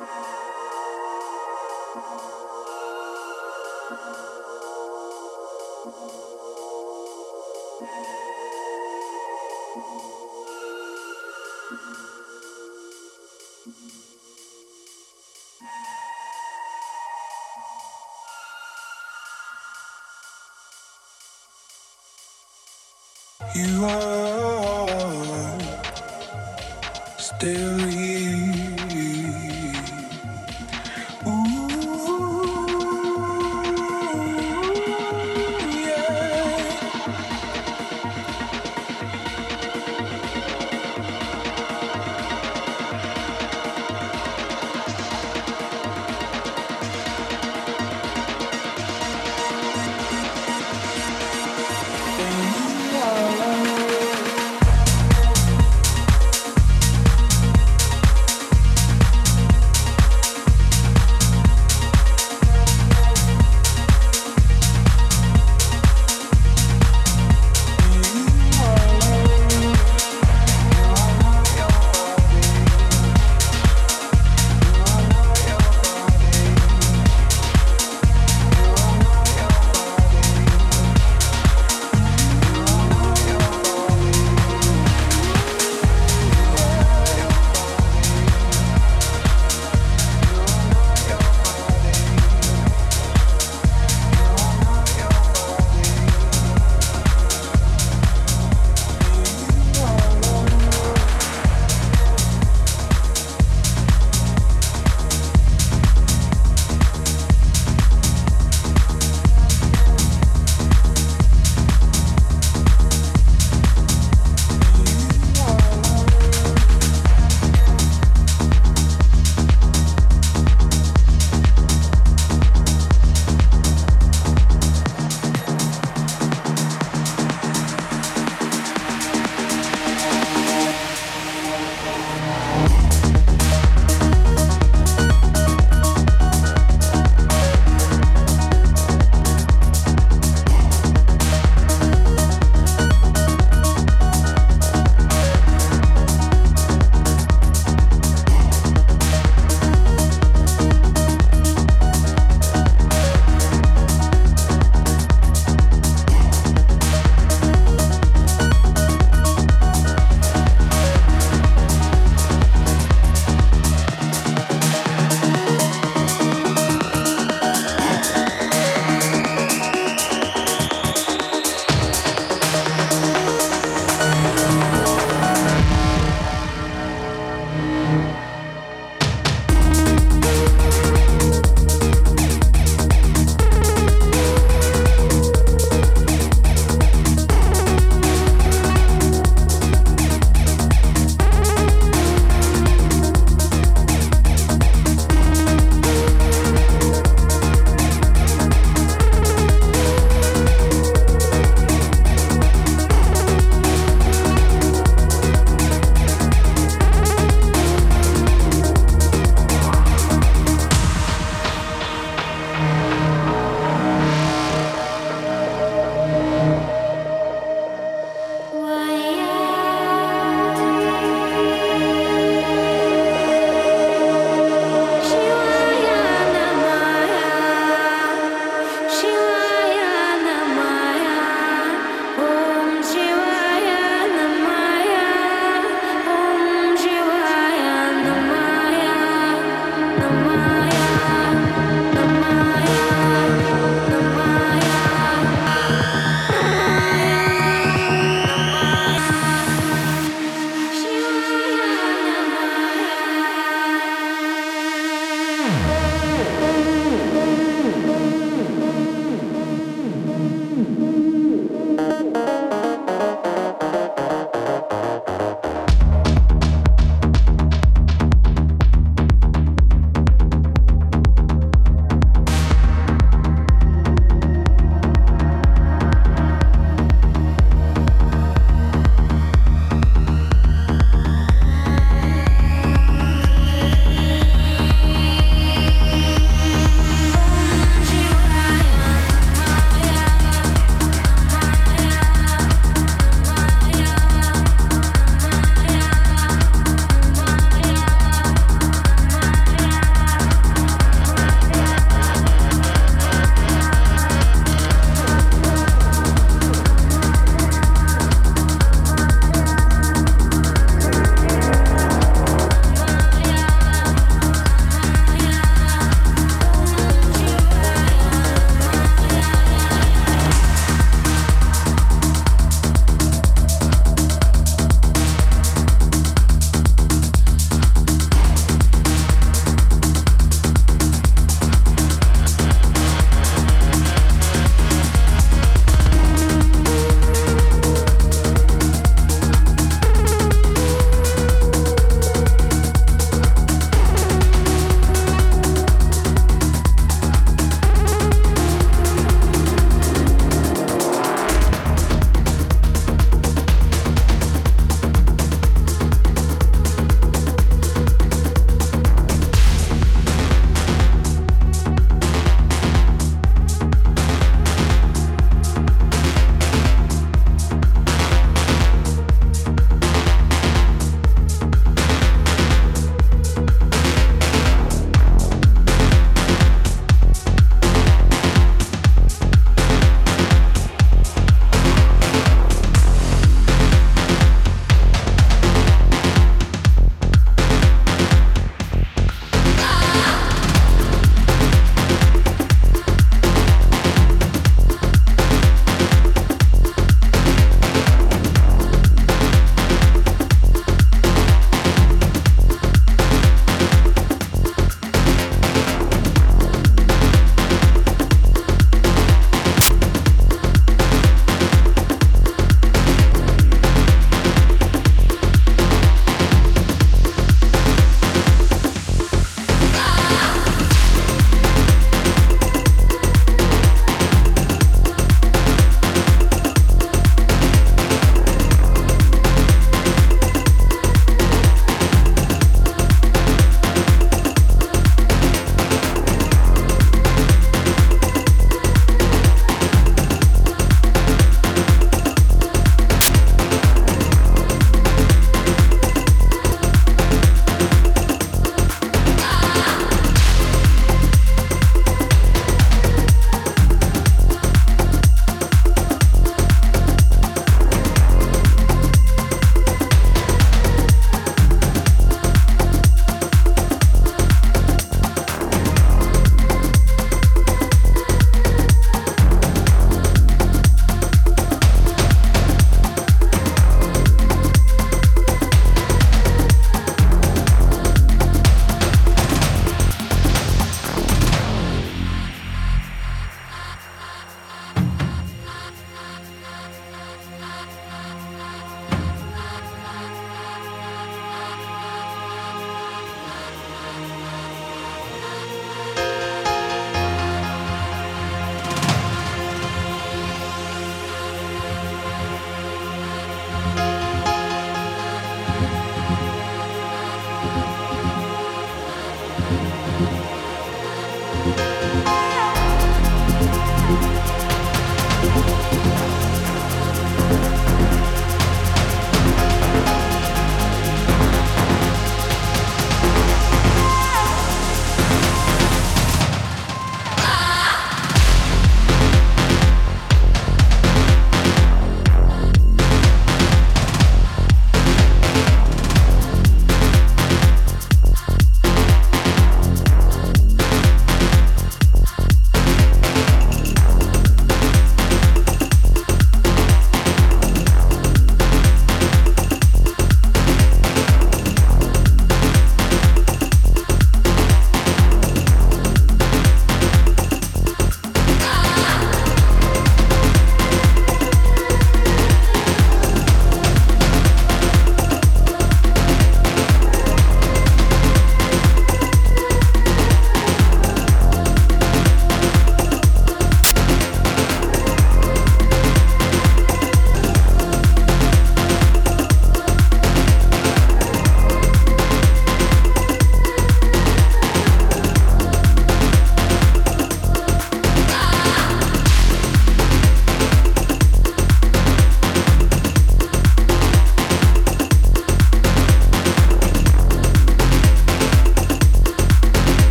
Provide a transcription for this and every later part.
You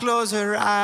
close her eyes.